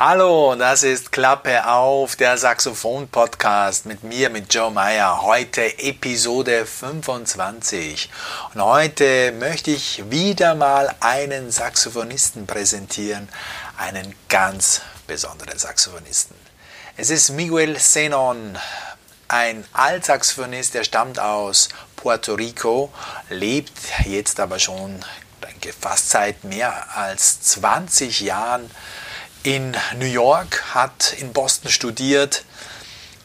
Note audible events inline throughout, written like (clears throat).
Hallo, das ist Klappe auf, der Saxophon-Podcast mit mir, mit Joe Meyer. Heute Episode 25. Und heute möchte ich wieder mal einen Saxophonisten präsentieren, einen ganz besonderen Saxophonisten. Es ist Miguel Zenon, ein Altsaxophonist, der stammt aus Puerto Rico, lebt jetzt aber schon denke, fast seit mehr als 20 Jahren in New York, hat in Boston studiert,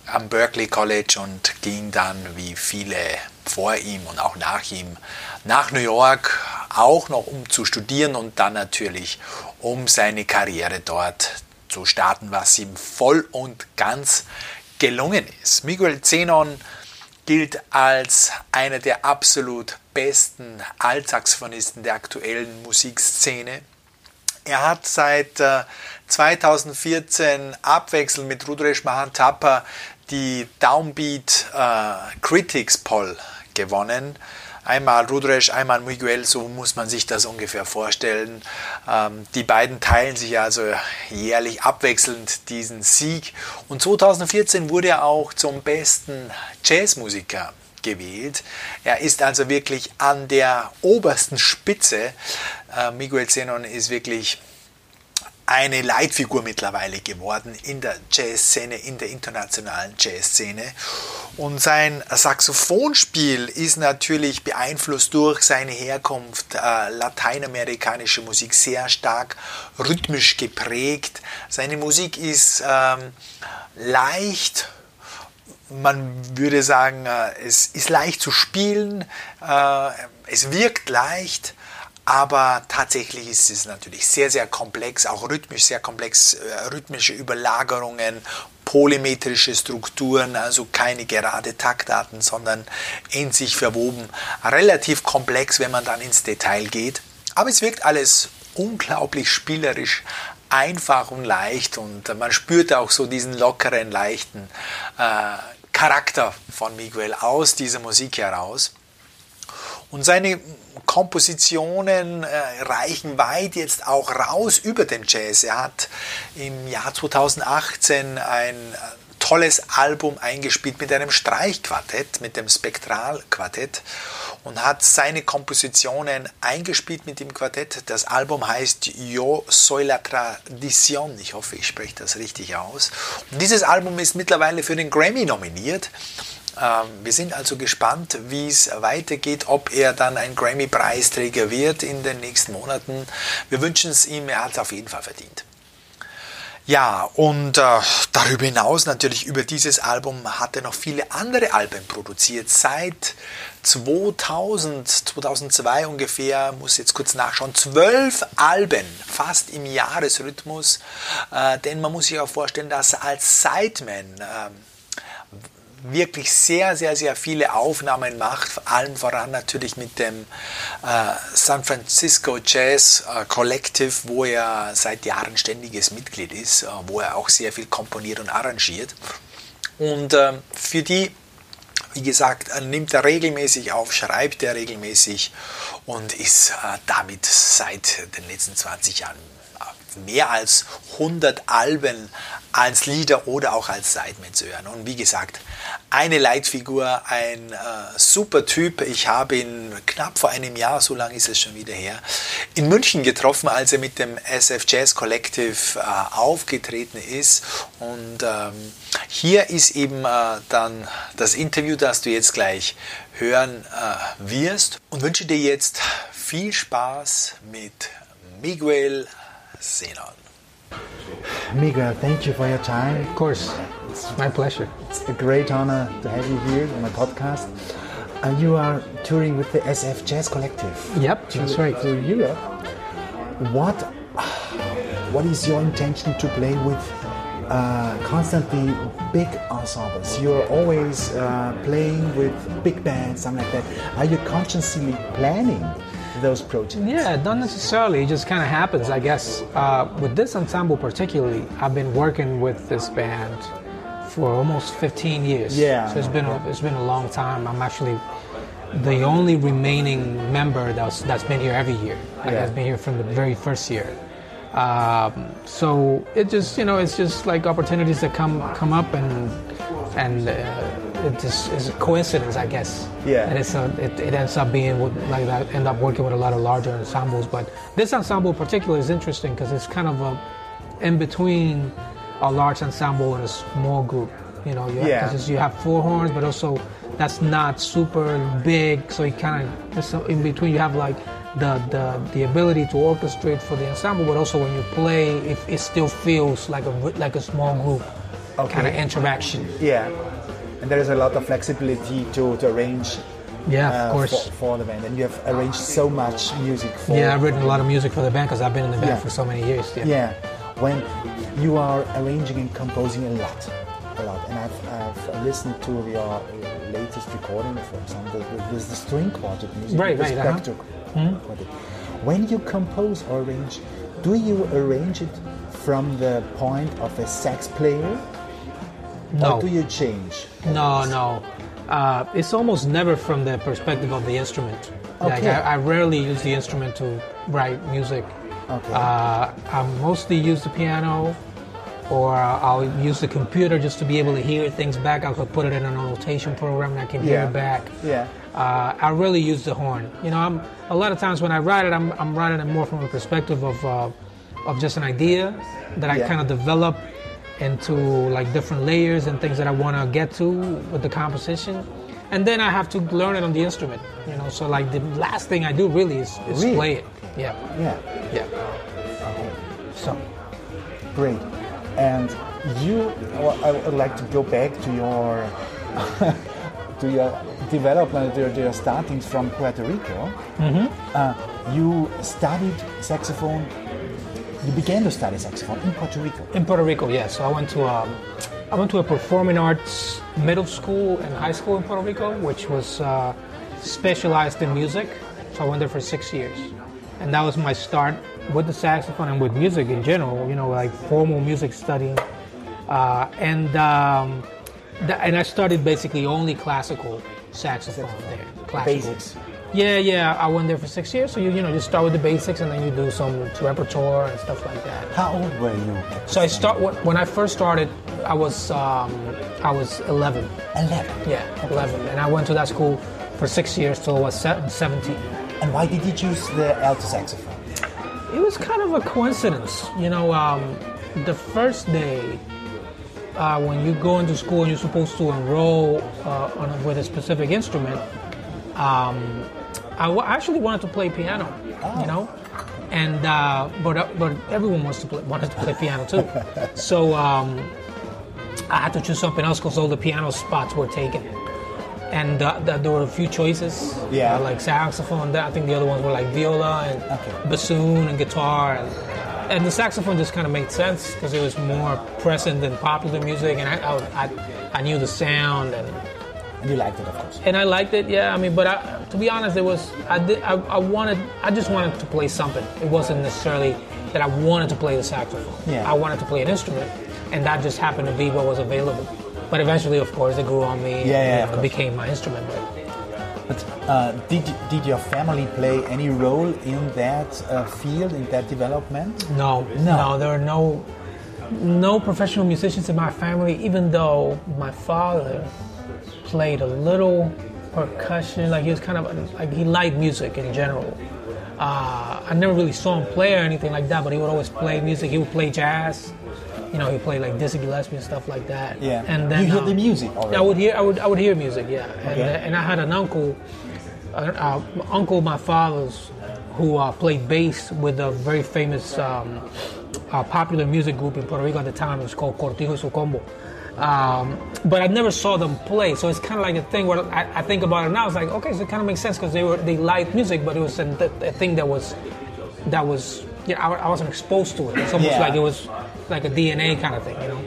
am Berkeley College und ging dann wie viele vor ihm und auch nach ihm nach New York, auch noch um zu studieren und dann natürlich um seine Karriere dort zu starten, was ihm voll und ganz gelungen ist. Miguel Zenon gilt als einer der absolut besten Altsaxophonisten der aktuellen Musikszene. Er hat seit 2014 äh, abwechselnd mit Rudresh Mahantapa die Downbeat äh, Critics Poll gewonnen. Einmal Rudresh, einmal Miguel, so muss man sich das ungefähr vorstellen. Ähm, die beiden teilen sich also jährlich abwechselnd diesen Sieg. Und 2014 wurde er auch zum besten Jazzmusiker gewählt. Er ist also wirklich an der obersten Spitze. Äh, Miguel Zenon ist wirklich eine Leitfigur mittlerweile geworden in der Jazzszene, in der internationalen Jazzszene. Und sein Saxophonspiel ist natürlich beeinflusst durch seine Herkunft, äh, lateinamerikanische Musik, sehr stark rhythmisch geprägt. Seine Musik ist ähm, leicht, man würde sagen, äh, es ist leicht zu spielen, äh, es wirkt leicht, aber tatsächlich ist es natürlich sehr, sehr komplex, auch rhythmisch sehr komplex, äh, rhythmische Überlagerungen, polymetrische Strukturen, also keine gerade Taktarten, sondern in sich verwoben. Relativ komplex, wenn man dann ins Detail geht. Aber es wirkt alles unglaublich spielerisch, einfach und leicht und man spürt auch so diesen lockeren, leichten äh, Charakter von Miguel aus dieser Musik heraus. Und seine Kompositionen äh, reichen weit jetzt auch raus über den Jazz. Er hat im Jahr 2018 ein äh, tolles Album eingespielt mit einem Streichquartett, mit dem Spektralquartett und hat seine Kompositionen eingespielt mit dem Quartett. Das Album heißt Yo soy la tradición. Ich hoffe, ich spreche das richtig aus. Und dieses Album ist mittlerweile für den Grammy nominiert. Ähm, wir sind also gespannt, wie es weitergeht, ob er dann ein Grammy-Preisträger wird in den nächsten Monaten. Wir wünschen es ihm, er hat es auf jeden Fall verdient. Ja, und äh, darüber hinaus natürlich über dieses Album hat er noch viele andere Alben produziert. Seit 2000, 2002 ungefähr, muss jetzt kurz nachschauen, zwölf Alben, fast im Jahresrhythmus. Äh, denn man muss sich auch vorstellen, dass er als Sideman äh, wirklich sehr, sehr, sehr viele Aufnahmen macht, allen voran natürlich mit dem äh, San Francisco Jazz äh, Collective, wo er seit Jahren ständiges Mitglied ist, äh, wo er auch sehr viel komponiert und arrangiert. Und ähm, für die, wie gesagt, äh, nimmt er regelmäßig auf, schreibt er regelmäßig und ist äh, damit seit den letzten 20 Jahren mehr als 100 Alben als Lieder oder auch als Sideman zu hören. Und wie gesagt, eine Leitfigur, ein äh, super Typ. Ich habe ihn knapp vor einem Jahr, so lange ist es schon wieder her, in München getroffen, als er mit dem SF Jazz Collective äh, aufgetreten ist. Und ähm, hier ist eben äh, dann das Interview, das du jetzt gleich hören äh, wirst. Und wünsche dir jetzt viel Spaß mit Miguel Zenon. Miguel, thank you for your time. Of course, it's my pleasure. It's a great honor to have you here on my podcast. And you are touring with the SF Jazz Collective. Yep, to, that's right. To Europe. What, what is your intention to play with uh, constantly big ensembles? You're always uh, playing with big bands, something like that. Are you consciously planning those projects? Yeah, not necessarily. It just kind of happens, I guess. Uh, with this ensemble particularly, I've been working with this band for almost 15 years. Yeah. So it's been a, it's been a long time. I'm actually the only remaining member that's that's been here every year. Like Yeah. has been here from the very first year. Um, so it just you know it's just like opportunities that come come up and and uh, it just is a coincidence, I guess. Yeah. And it's a, it, it ends up being with, like I end up working with a lot of larger ensembles. But this ensemble in particular is interesting because it's kind of a in between a large ensemble and a small group. You know, you have, Yeah. you have four horns, but also that's not super big. So you kind of in between you have like the, the the ability to orchestrate for the ensemble, but also when you play, it, it still feels like a like a small group kind of interaction. Yeah. And there is a lot of flexibility to, to arrange Yeah, uh, of course. for, for the band. And you have arranged so much music for Yeah, I've written a lot of music for the band because I've been in the band Yeah. for so many years. Yeah. Yeah, when you are arranging and composing a lot, a lot, and I've, I've listened to your latest recording, for example, with the string quartet music, Right, right, uh-huh. Spektral quartet. When you compose or arrange, do you arrange it from the point of a sax player, No. or do you change? No, no. Uh, it's almost never from the perspective of the instrument. Like Okay. I, I rarely use the instrument to write music. Okay. Uh, I mostly use the piano, or I'll use the computer just to be able to hear things back. I could put it in an notation program and I can hear Yeah. it back. Yeah. Uh, I really use the horn. You know, I'm a lot of times when I write it, I'm, I'm writing it more from a perspective of uh, of just an idea that I Yeah. kind of develop into like different layers and things that I want to get to with the composition, and then I have to learn it on the instrument. You know, so like the last thing I do really is, is Really? play it. Yeah, Yeah. yeah. So Great. And you, I would like to go back to your (laughs) to your development, to your, to your startings from Puerto Rico. Uh, you studied saxophone. You began to study saxophone in Puerto Rico. in Puerto Rico, yeah. So I went to um, I went to a performing arts middle school and high school in Puerto Rico, which was uh, specialized in music. So I went there for six years, and that was my start with the saxophone and with music in general. You know, like formal music studying, uh, and um, th- and I studied basically only classical saxophone there. Classical. Basics. Yeah, yeah. I went there for six years. So you you know you start with the basics, and then you do some repertoire and stuff like that. How old were you? So I start when when I first started. I was um, I was 11. Eleven. Yeah, 11, and I went to that school for six years till I was 17. And why did you choose the alto saxophone? It was kind of a coincidence, you know. Um, the first day uh, when you go into school and you're supposed to enroll uh, on a, with a specific instrument, um, I w- actually wanted to play piano, you know, and uh, but uh, but everyone wants to play, wanted to play piano too, (laughs) so um, I had to choose something else because all the piano spots were taken. And uh, th- there were a few choices, Yeah. uh, like saxophone. I think the other ones were like viola and Okay. bassoon and guitar, and, and the saxophone just kind of made sense because it was more present in popular music, and I, I, I, I knew the sound And you liked it, of course. and I liked it. Yeah, I mean, but I, to be honest, it was I did I, I wanted I just wanted to play something. It wasn't necessarily that I wanted to play the saxophone. Yeah. I wanted to play an instrument, and that just happened to be what was available. But eventually, of course, it grew on me. and, Yeah, yeah, course. it became my instrument. But But uh, did did your family play any role in that uh, field, in that development? No, No. no, there are no no professional musicians in my family. Even though my father played a little percussion, like he was kind of like he liked music in general. Uh, I never really saw him play or anything like that, but he would always play music. He would play jazz. You know, he played like Dizzy Gillespie and stuff like that. Yeah. and then You hear um, the music already? I would hear, I would, I would hear music. Yeah, and, Okay. uh, and I had an uncle uh, uh, uncle my father's who uh, played bass with a very famous um, uh, popular music group in Puerto Rico at the time. It was called Cortijo y su Combo. Um, but I never saw them play, so it's kind of like a thing where I, I think about it now. It's like okay, so it kind of makes sense because they were they liked music, but it was a, a thing that was that was yeah I, I wasn't exposed to it. It's almost Yeah. like it was like a DNA kind of thing, you know.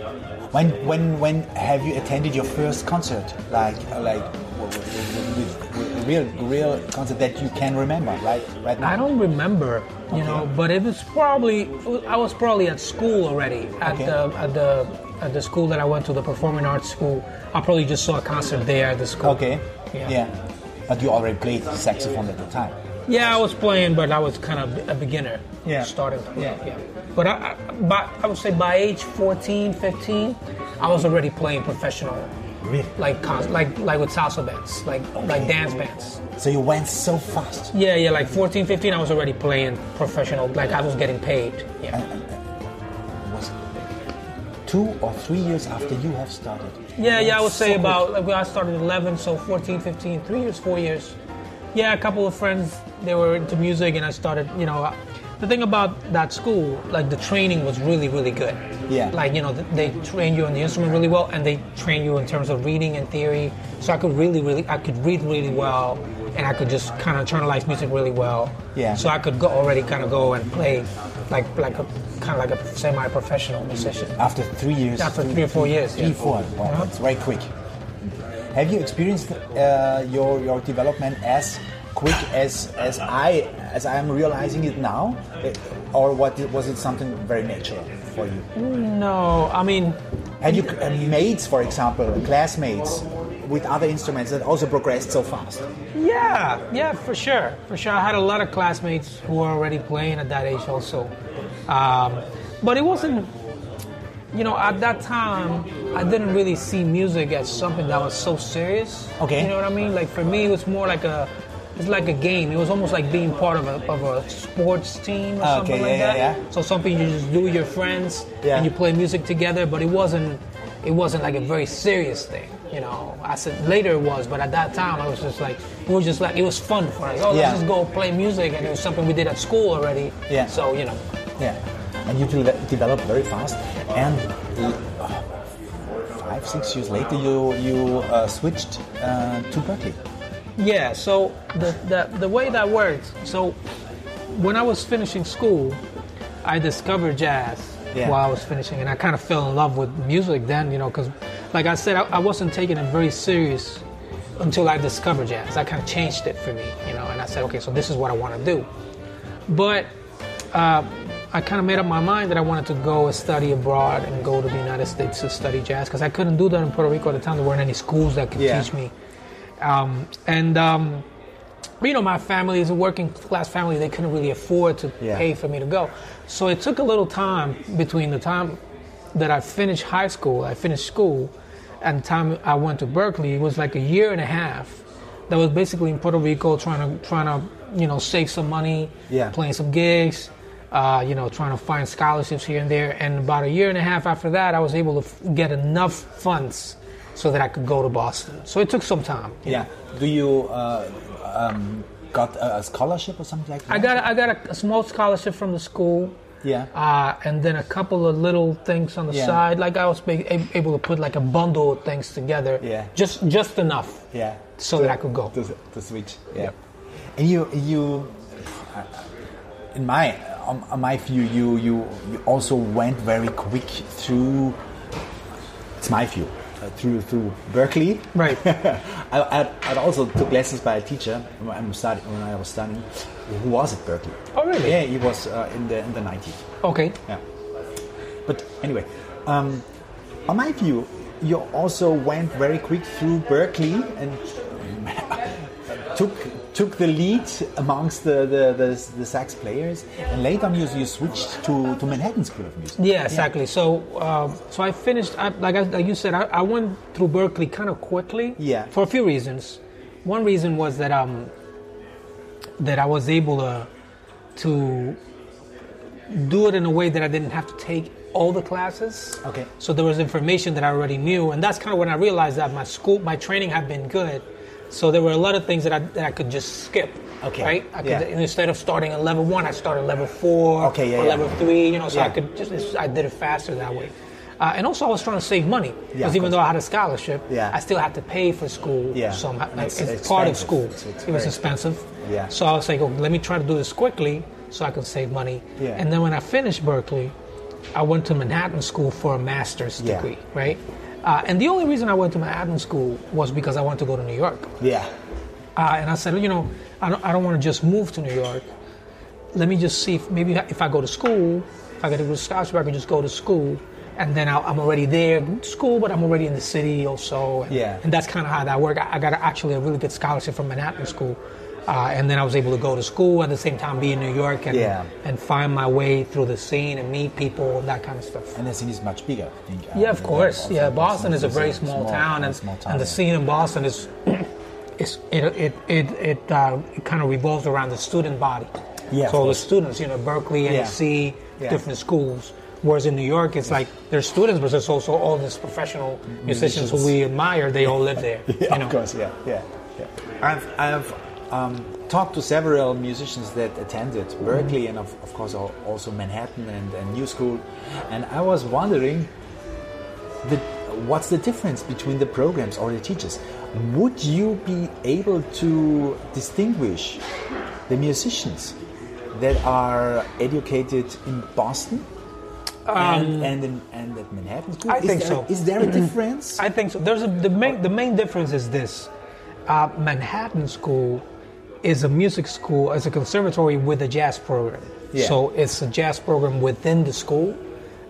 When when when have you attended your first concert? Like like w- w- with, with a real real concert that you can remember, right? Right now. I don't remember, you know, but it was probably I was probably at school already at Okay. the at the at the school that I went to, the performing arts school. I probably just saw a concert there at the school. Okay. Yeah. Yeah. But you already played saxophone at the time. Yeah, I was playing, but I was kind of a beginner. Yeah. Starting. Yeah. Yeah. But I, I, by, I would say by age 14, 15, I was already playing professional, Really? like like like with salsa bands, like like dance bands. So you went so fast. Yeah, yeah, like 14, 15, I was already playing professional, like I was getting paid. Yeah. Was two or three years after you have started. Yeah, yeah, I would say So about like I started 11, so 14, 15, three years, four years. Yeah, a couple of friends they were into music, and I started. You know, the thing about that school, like the training was really, really good. Yeah. Like you know, they train you on the instrument really well, and they train you in terms of reading and theory. So I could really, really, I could read really well, and I could just kind of internalize music really well. Yeah. So I could go already kind of go and play, like like a kind of like a semi-professional musician. After three years. After three or four years, Three, yeah. four. Wow, Uh-huh. that's very quick. Have you experienced uh, your your development as quick as as I as I am realizing it now, Uh, or what was it something very natural for you? No, I mean. Had you uh, mates, for example, classmates with other instruments that also progressed so fast? Yeah, yeah, for sure, for sure. I had a lot of classmates who were already playing at that age, also. Um, but it wasn't, you know, at that time, I didn't really see music as something that was so serious. Okay. You know what I mean? Like for me, it was more like a, it's like a game. It was almost like being part of a of a sports team or Okay, something yeah, like yeah, that. yeah. So something you just do with your friends Yeah. and you play music together. But it wasn't, it wasn't like a very serious thing. You know, I said later it was, but at that time I was just like, it was just like it was fun for us. Oh, Yeah. let's just go play music, and it was something we did at school already. Yeah. So you know, Yeah, and you de- developed very fast, and uh, five six years later, you you uh, switched uh, to Berklee. yeah. So the, the the way that worked. So when I was finishing school, I discovered jazz Yeah. while I was finishing, and I kind of fell in love with music then. You know, because like I said, I, I wasn't taking it very serious until I discovered jazz. That kind of changed it for me. You know, and I said, okay, so this is what I want to do. But uh, I kind of made up my mind that I wanted to go and study abroad and go to the United States to study jazz because I couldn't do that in Puerto Rico at the time. There weren't any schools that could Yeah. teach me. Um, and um, you know, my family is a working class family. They couldn't really afford to Yeah. pay for me to go. So it took a little time between the time that I finished high school, I finished school, and the time I went to Berklee. It was like a year and a half. That was basically in Puerto Rico, trying to trying to you know save some money, Yeah. playing some gigs, uh, you know, trying to find scholarships here and there. And about a year and a half after that, I was able to f- get enough funds so that I could go to Boston. So it took some time. Yeah. Do you uh, um, got a, a scholarship or something like that? I got I got a, a small scholarship from the school. Yeah. Uh, and then a couple of little things on the Yeah. side. Like I was able to put like a bundle of things together. Yeah. Just just enough. Yeah. So that I could go. To, to switch. Yeah. And you you in my on, on my view you you you also went very quick through. It's my view. Uh, through through Berklee, Right. (laughs) I, I, I also took lessons by a teacher when, I'm study, when I was studying, who was at Berklee. Oh, really? Yeah, he was uh, in the in the 90s. Okay. Yeah. But anyway, um, on my view, you also went very quick through Berklee and (laughs) took took the lead amongst the, the, the, the sax players. And later on, you, you switched to, to Manhattan School of Music. Yeah, exactly. So, uh, so I finished. I, like, I, like you said, I, I went through Berklee kind of quickly. Yeah. For a few reasons. One reason was that um, that I was able to to do it in a way that I didn't have to take all the classes. Okay. So there was information that I already knew, and that's kind of when I realized that my school, my training had been good. So there were a lot of things that I, that I could just skip. Okay. Right. I could, Yeah. Instead of starting at level one, I started level four. Okay, yeah, or yeah. level three. You know, so I could just I did it faster that way. Uh, and also, I was trying to save money because even though I had a scholarship, Yeah. I still had to pay for school. Yeah. somehow. And it's It's, part of school. It's- it's it was expensive. Yeah. So I was like, oh, let me try to do this quickly so I can save money. Yeah. And then when I finished Berklee, I went to Manhattan School for a master's Yeah. degree, right? Uh, and the only reason I went to Manhattan School was because I wanted to go to New York. Yeah. Uh, and I said, you know, I don't, I don't want to just move to New York. Let me just see if maybe if I go to school, if I get a good scholarship, I can just go to school, and then I'll, I'm already there school, but I'm already in the city also. And, Yeah. And that's kind of how that worked. I, I got actually a really good scholarship from Manhattan School, Uh, and then I was able to go to school at the same time, be in New York, and Yeah. and find my way through the scene and meet people and that kind of stuff. And the scene is much bigger, I think. uh, Yeah, of course. Boston. Yeah, Boston is a very a small, town, and, small town, and the yeah. scene in Boston is, (clears throat) is it it it it, uh, it kind of revolves around the student body. Yeah, So the students, you know, Berklee, Yeah. NEC, Yeah. different schools. Whereas in New York, it's like there's students, but there's also all these professional musicians who we admire. They all live there. (laughs) Yeah, you know? of course, yeah, yeah, yeah. I've, I've um, talked to several musicians that attended Berklee and, of, of course, also Manhattan and, and New School, and I was wondering, the, what's the difference between the programs or the teachers? Would you be able to distinguish the musicians that are educated in Boston? and, and, in, and at Manhattan School? Um, I Is think there- so. Is there a (clears throat) difference? I think so. There's a, the main the main difference is this: uh, Manhattan School is a music school, it's a conservatory with a jazz program. Yeah. So it's a jazz program within the school.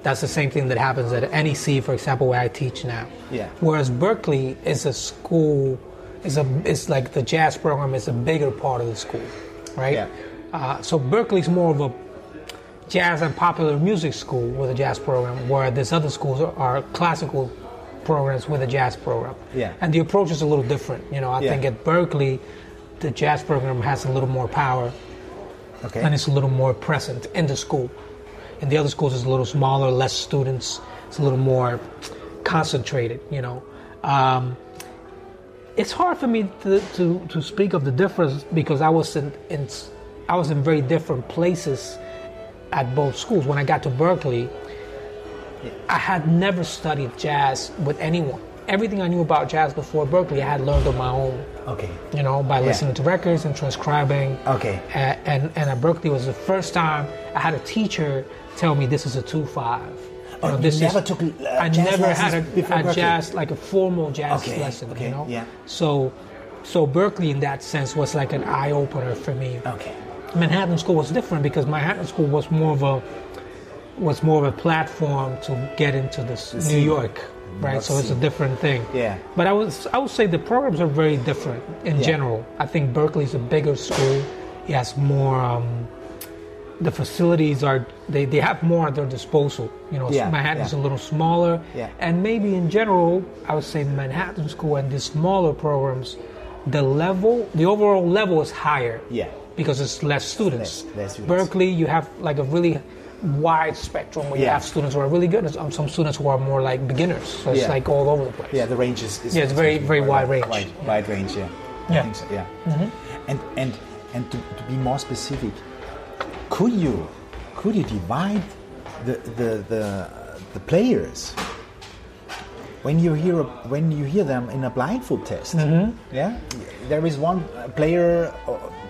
That's the same thing that happens at NEC, for example, where I teach now. Yeah. Whereas Berklee is a school, is a is like the jazz program is a bigger part of the school, right? Yeah. Uh, so Berklee's more of a jazz and popular music school with a jazz program, where these other schools are, are classical programs with a jazz program. Yeah. And the approach is a little different. You know, I Yeah. think at Berklee, the jazz program has a little more power Okay. and it's a little more present in the school. In the other schools, it's a little smaller, less students. It's a little more concentrated. You know, um, it's hard for me to, to, to speak of the difference because I was in, in I was in very different places at both schools. When I got to Berklee, I had never studied jazz with anyone. Everything I knew about jazz before Berklee, I had learned on my own okay. you know, by listening to records and transcribing. Okay. A- And, and at Berklee was the first time I had a teacher tell me this is a two five. Oh, you never took, uh, I never had a, a jazz like a formal jazz Okay, lesson. okay, you know. yeah. So, so Berklee in that sense was like an eye opener for me. Okay. Manhattan School was different because Manhattan School was more of a was more of a platform to get into this New. York, right? So it's a different thing. Yeah. But I was I would say the programs are very different in Yeah. general. I think Berklee's a bigger school. It has more. Um, the facilities are they, they have more at their disposal. You know, Yeah, Manhattan's yeah. a little smaller, Yeah. and maybe in general, I would say Manhattan School and the smaller programs, the level, the overall level is higher. Yeah. Because it's less students. Less- less students. Berklee, you have like a really wide spectrum where you have students who are really good and some- students who are more like beginners. So it's Yeah. like all over the place. Yeah, the range is. is Yeah, it's very- very wide range. Wide, wide range, yeah. I Yeah. think so, yeah. And and and to, to be more specific, could you could you divide the the the, the players when you hear when you hear them in a blindfold test? Mm-hmm. Yeah, there is one player.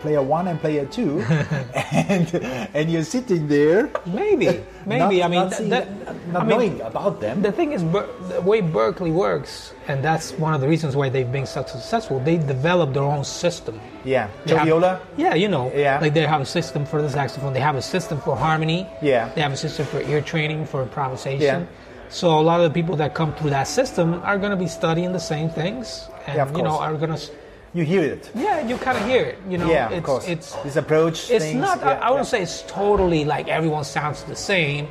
Player one and player two, (laughs) and and you're sitting there. Maybe, maybe. not- I mean, not, seeing- that- not I mean, knowing about them. The thing is, the way Berklee works, and that's one of the reasons why they've been so successful. They develop their own system. yeah, They have- Viola. Yeah, you know. Yeah. Like they have a system for the saxophone. They have a system for harmony. Yeah. They have a system for ear training, for improvisation. Yeah. So a lot of the people that come through that system are going to be studying the same things, and Yeah, you know, are going to. You hear it. Yeah, you kind of hear it. You know. yeah, it's, of course. It's this approach. it's things, not. yeah, I, I wouldn't yeah. say it's totally like everyone sounds the same,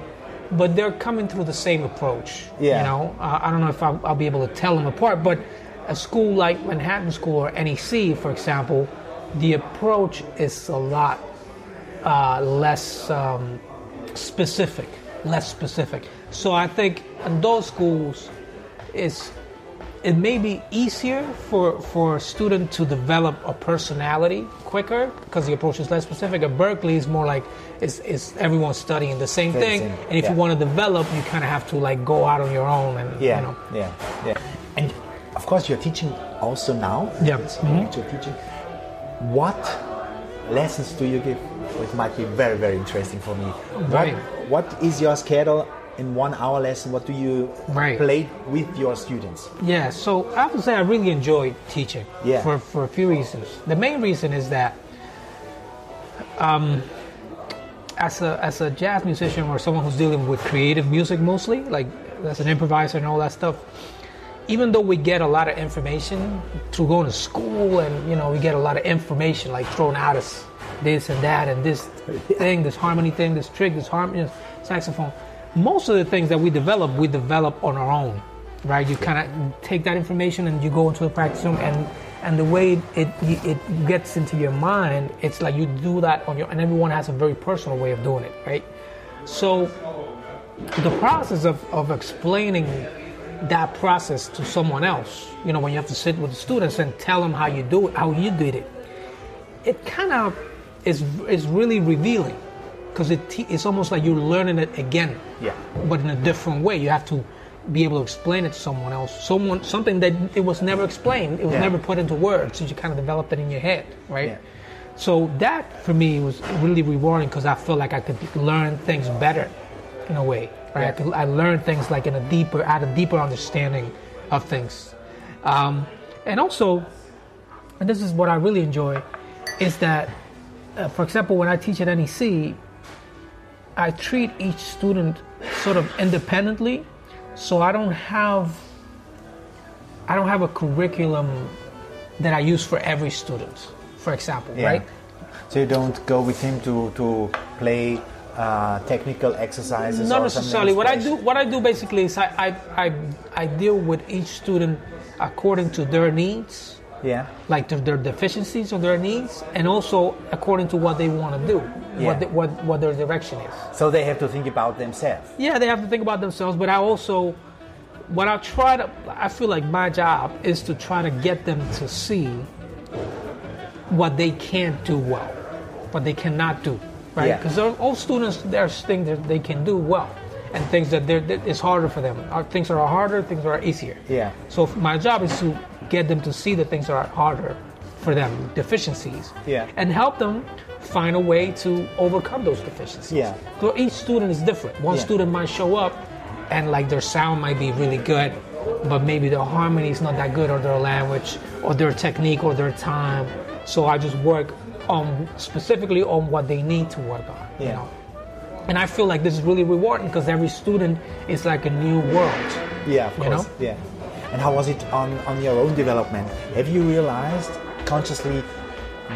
but they're coming through the same approach. Yeah. You know, uh, I don't know if I'll, I'll be able to tell them apart, but a school like Manhattan School or NEC, for example, the approach is a lot uh, less um, specific, less specific. So I think in those schools, it's it may be easier for for a student to develop a personality quicker because the approach is less specific. At Berklee, is more like it's, it's everyone studying the same thing, same, and if yeah. you want to develop, you kind of have to like go out on your own and Yeah, you know. yeah, yeah. And of course, you're teaching also now. Yeah. Mhm. You're teaching. What lessons do you give? Which might be very, very interesting for me. Right. What, what is your schedule in one hour lesson? What do you Right. play with your students? Yeah, so I have to say I really enjoy teaching Yeah. for, for a few reasons. The main reason is that um, as, a, as a jazz musician or someone who's dealing with creative music mostly, like as an improviser and all that stuff, even though we get a lot of information through going to school and you know we get a lot of information like thrown at us this and that and this (laughs) thing this harmony thing this trick this harmony saxophone most of the things that we develop we develop on our own right? You kind of take that information and you go into the practice room and and the way it it gets into your mind it's like you do that on your and everyone has a very personal way of doing it right? So the process of, of explaining that process to someone else, you know, when you have to sit with the students and tell them how you do it, how you did it, it kind of is is really revealing because it it's almost like you're learning it again, Yeah. but in a different way. You have to be able to explain it to someone else, someone something that it was never explained, it was Yeah. never put into words, so you kind of developed it in your head, right? Yeah. So that for me was really rewarding because I felt like I could learn things better in a way. Right? I, could, I learned things like in a deeper, I had a deeper understanding of things. Um, and also, and this is what I really enjoy, is that, uh, for example, when I teach at NEC, I treat each student sort of independently, so I don't have, I don't have a curriculum that I use for every student. For example, Yeah. right? So you don't go with him to to play uh, technical exercises. Not necessarily. What I do, what I do basically is I, I, I, I deal with each student according to their needs, Yeah. like their, their deficiencies or their needs, and also according to what they want to do, Yeah. what, the, what what their direction is. So they have to think about themselves. Yeah, they have to think about themselves, but I also, what I try to, I feel like my job is to try to get them to see what they can't do well, what they cannot do, right? Yeah. Because all students, there's things that they can do well, and things that, they're, that it's harder for them. Or things are harder, things are easier. Yeah. So my job is to get them to see the things that are harder for them, deficiencies, Yeah. and help them find a way to overcome those deficiencies. Yeah. So each student is different. One Yeah. student might show up and like their sound might be really good, but maybe their harmony is not that good or their language or their technique or their time. So I just work on specifically on what they need to work on. You Yeah. know? And I feel like this is really rewarding because every student is like a new world. Yeah, of You course. know? Yeah. And how was it on, on your own development? Have you realized consciously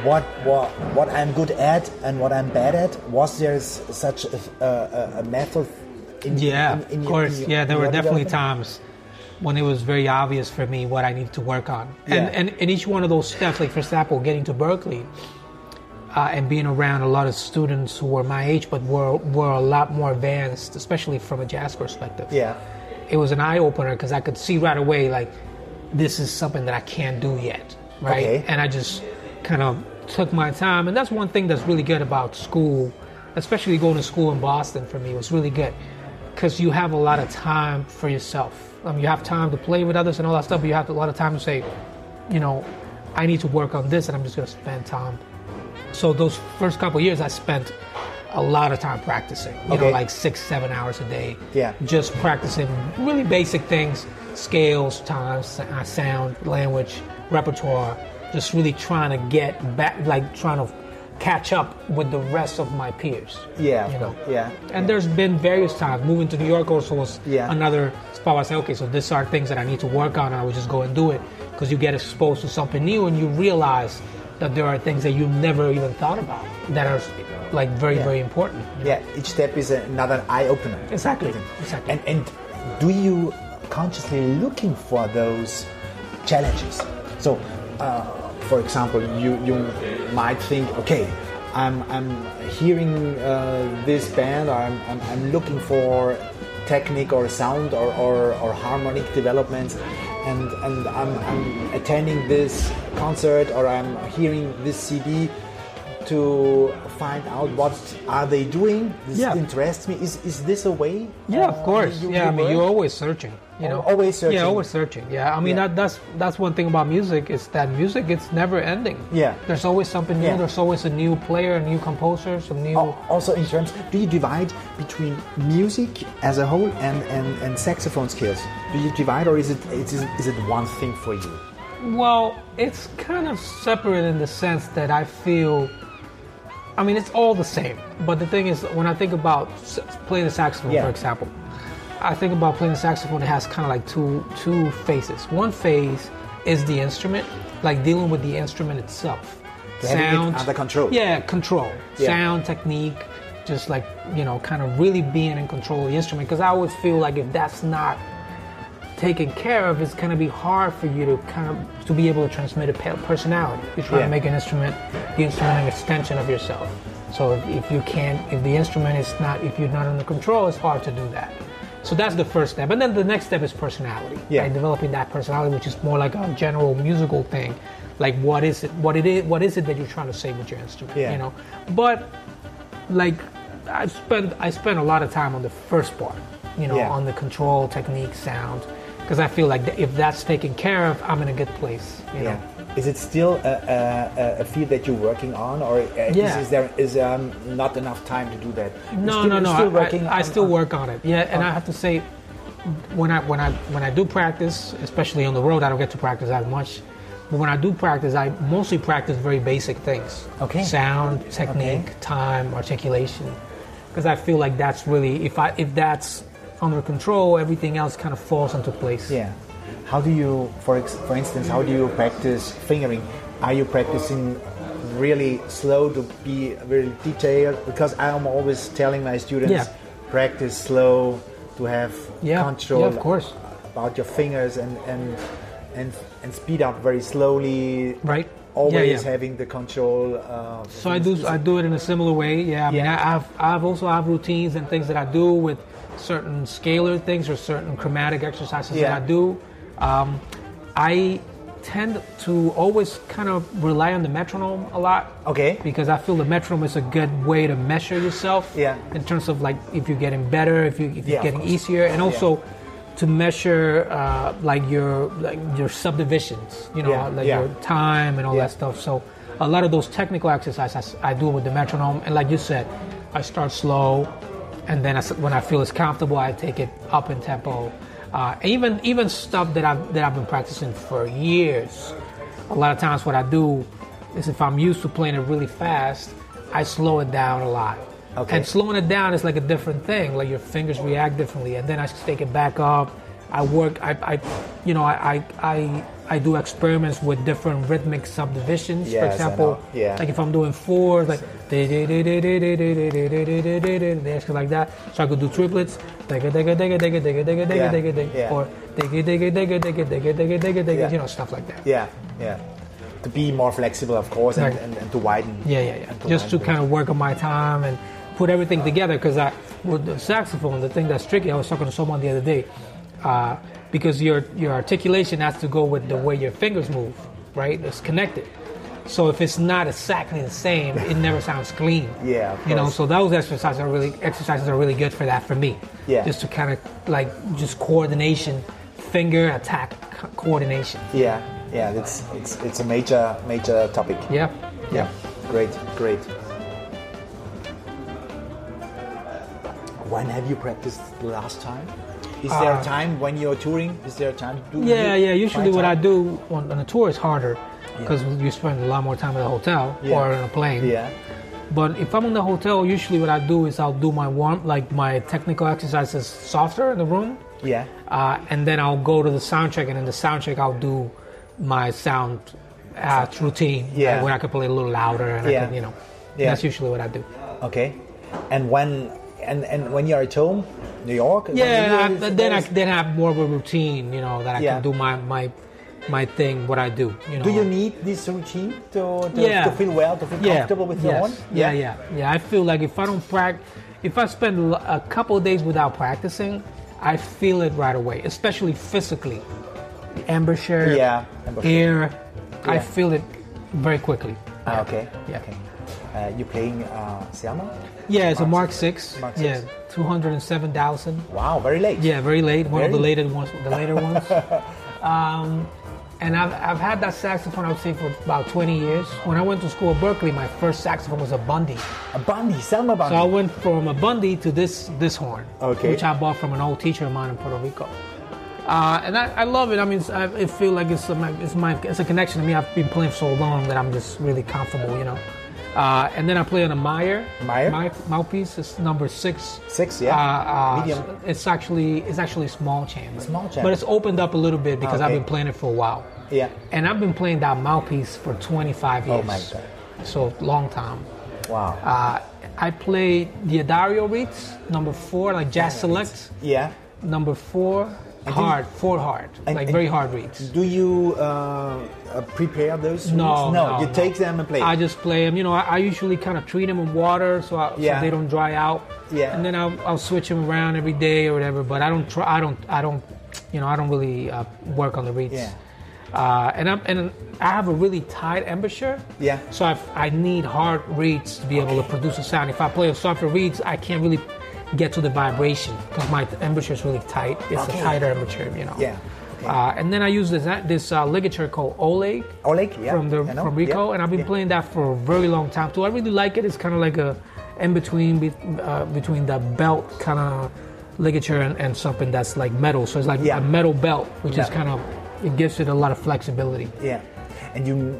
what what what I'm good at and what I'm bad at? Was there such a, a, a method? In, Yeah, in- in of your- course. your- yeah, there were definitely times when it was very obvious for me what I needed to work on. And, Yeah. and, and each one of those steps, like for example, getting to Berklee uh, and being around a lot of students who were my age but were, were a lot more advanced, especially from a jazz perspective. Yeah. It was an eye opener because I could see right away, like, this is something that I can't do yet, right? Okay. And I just kind of took my time. And that's one thing that's really good about school, especially going to school in Boston for me was really good because you have a lot of time for yourself. Um, you have time to play with others and all that stuff, but you have a lot of time to say, you know, I need to work on this and I'm just going to spend time. So those first couple years, I spent a lot of time practicing. You know, like six, seven hours a day. Yeah. Just practicing really basic things, scales, times, uh, sound, language, repertoire. Just really trying to get back, like trying to catch up with the rest of my peers. Yeah, you know. Yeah. And there's been various times moving to New York also was Yeah. another spot where I say, okay, so these are things that I need to work on. And I would just go and do it because you get exposed to something new and you realize that there are things that you've never even thought about that are like very, Yeah. very important. Yeah. Each step is another eye opener. Exactly. Exactly. And and do you consciously looking for those challenges? So, uh, for example, you you might think, okay, I'm I'm hearing uh, this band, or I'm, I'm I'm looking for technique or sound or, or, or harmonic developments, and and I'm, I'm attending this concert or I'm hearing this CD to find out what are they doing. This Yeah. interests me. Is is this a way? Yeah, uh, of course. you- yeah, you I mean, work? you're always searching. You know, always searching. Yeah, always searching. Yeah, I mean Yeah. that that's that's one thing about music is that music it's never ending. Yeah. there's always something new. Yeah. There's always a new player, a new composer, some new. Al- Also, in terms, do you divide between music as a whole and, and, and saxophone skills? Do you divide, or is it is it, is it one thing for you? Well, it's kind of separate in the sense that I feel. I mean, it's all the same. But the thing is, when I think about playing the saxophone, Yeah. for example, I think about playing the saxophone, it has kind of like two two phases. One phase is the instrument, like dealing with the instrument itself, sound it under control. Yeah, control, Yeah. sound, technique, just like you know, kind of really being in control of the instrument. Because I always feel like if that's not taken care of, it's going to be hard for you to kind of to be able to transmit a personality. You're trying Yeah. to make an instrument, the instrument an extension of yourself. So if, if you can't, if the instrument is not, if you're not under control, it's hard to do that. So that's the first step, and then the next step is personality. Yeah. right? developing that personality, which is more like a general musical thing, like what is it, what it is, what is it that you're trying to say with your instrument, Yeah. you know? But like I spent I spent a lot of time on the first part, you know, Yeah. on the control, technique, sound, because I feel like if that's taken care of, I'm in a good place, you know. Yeah. Is it still a, a, a field that you're working on, or uh, Yeah. is, is there is um, not enough time to do that? You're No, still, no, no. Still I- working I, I still on- work on it. Yeah, and I have to say, when I when I when I do practice, especially on the road, I don't get to practice as much. But when I do practice, I mostly practice very basic things. Okay. Sound, technique, Okay. time, articulation. Because I feel like that's really if I if that's under control, everything else kind of falls into place. Yeah. How do you, for ex- for instance, how do you practice fingering? Are you practicing really slow to be very detailed? Because I'm always telling my students, Yeah. practice slow to have Yeah, control yeah, of course. about your fingers and and and and speed up very slowly. Right. Always Yeah, yeah. having the control. Uh, So I do I do it in a similar way. Yeah, I mean Yeah. I have I have also have routines and things that I do with certain scalar things or certain chromatic exercises Yeah. that I do. Um, I tend to always kind of rely on the metronome a lot. Okay. Because I feel the metronome is a good way to measure yourself. Yeah. In terms of like if you're getting better, if you if Yeah, you're getting easier, and also. To measure uh, like your like your subdivisions, you know, Yeah, like yeah. your time and all Yeah. that stuff. So a lot of those technical exercises I do with the metronome, and like you said, I start slow, and then when I feel it's comfortable, I take it up in tempo. Uh, even even stuff that I've that I've been practicing for years. A lot of times, what I do is if I'm used to playing it really fast, I slow it down a lot. Okay. And slowing it down is like a different thing. Like your fingers react differently, and then I take it back up. I work. I, I you know, I, I, I, I do experiments with different rhythmic subdivisions. Yes, For example, yeah. like if I'm doing fours, like actually like that. So I could do triplets, or you know stuff like that. Yeah, yeah. To be more flexible, of course, and, and, and to widen. Yeah, yeah, yeah. To Just to kind of work on my time and put everything together because with the saxophone, the thing that's tricky. I was talking to someone the other day. Uh, because your your articulation has to go with the way your fingers move, right? It's connected. So if it's not exactly the same, it never sounds clean. Yeah, you know. So those exercises are really exercises are really good for that for me. Yeah. Just to kind of like just coordination, finger attack co- coordination. Yeah, yeah. It's it's it's a major major topic. Yeah. Yeah. Great, great. When have you practiced the last time? Is there a Uh, time when you're touring? Is there a time to do? Yeah, yeah. Usually, what I do on, on a tour is harder because you spend a lot more time at a hotel Yeah. or in a plane. Yeah, But if I'm in the hotel, usually what I do is I'll do my warm, like my technical exercises softer in the room, yeah, uh, and then I'll go to the sound check, and in the sound check I'll do my sound uh, routine, Yeah. uh, where I can play a little louder, and I Yeah. can, you know, Yeah. that's usually what I do. okay. And when and and when you're at home, New York. Yeah, when I, then I then I have more of a routine, you know, that I Yeah. can do my my my thing, what I do. You know. Do you need this routine to, to, Yeah. to feel well, to feel comfortable with your own? Yeah, yeah, yeah. I feel like if I don't practice, if I spend a couple of days without practicing, I feel it right away, especially physically. Embouchure, Yeah, embouchure. air, I feel it very quickly. Ah, okay. Yeah. Okay. Uh, you playing uh, Selmer? Yeah, it's a Mark Mark Six. Mark yeah, two hundred and seven thousand. Wow, very late. Yeah, very late. One of the later ones, the later (laughs) ones. Um, and I've, I've had that saxophone, I would say, for about 20 years. When I went to school at Berklee, my first saxophone was a Bundy. A Bundy, Selmer Bundy. So I went from a Bundy to this this horn, Okay. which I bought from an old teacher of mine in Puerto Rico. Uh, and I, I love it. I mean, I, I feel like it's a, it's my it's a connection to me. I've been playing for so long that I'm just really comfortable, you know. Uh, and then I play on a Meyer. Meyer? My mouthpiece is number six. Six, yeah. Uh, uh, Medium. It's actually it's actually a small chamber. Small chamber. But it's opened up a little bit because I've been playing it for a while. Yeah. And I've been playing that mouthpiece for 25 years. Oh my God. So long time. Wow. Uh, I play the D'Addario reeds, number four, like jazz select. yeah. Number four, do hard, four hard, And- like and- very hard reeds. Do you uh, uh, prepare those? No, reeds? no, You no. take them and play. I just play them. You know, I, I usually kind of treat them in water so, I, Yeah. so they don't dry out. Yeah. And then I'll, I'll switch them around every day or whatever. But I don't try. I don't. I don't. You know, I don't really uh, work on the reeds. Yeah. Uh, and I'm and I have a really tight embouchure. Yeah. So I, I need hard reeds to be able to produce a sound. If I play with softer reeds, I can't really get to the vibration because my embouchure is really tight. It's Okay. a tighter embouchure, you know. Yeah. Okay. Uh, and then I use this this uh, ligature called Oleg Oleg, yeah. from the from Rico, yeah, and I've been yeah. playing that for a very long time too. I really like it. It's kind of like a in between be, uh, between the belt kind of ligature and, and something that's like metal. So it's like Yeah. a metal belt, which is kind of it gives it a lot of flexibility. Yeah. And you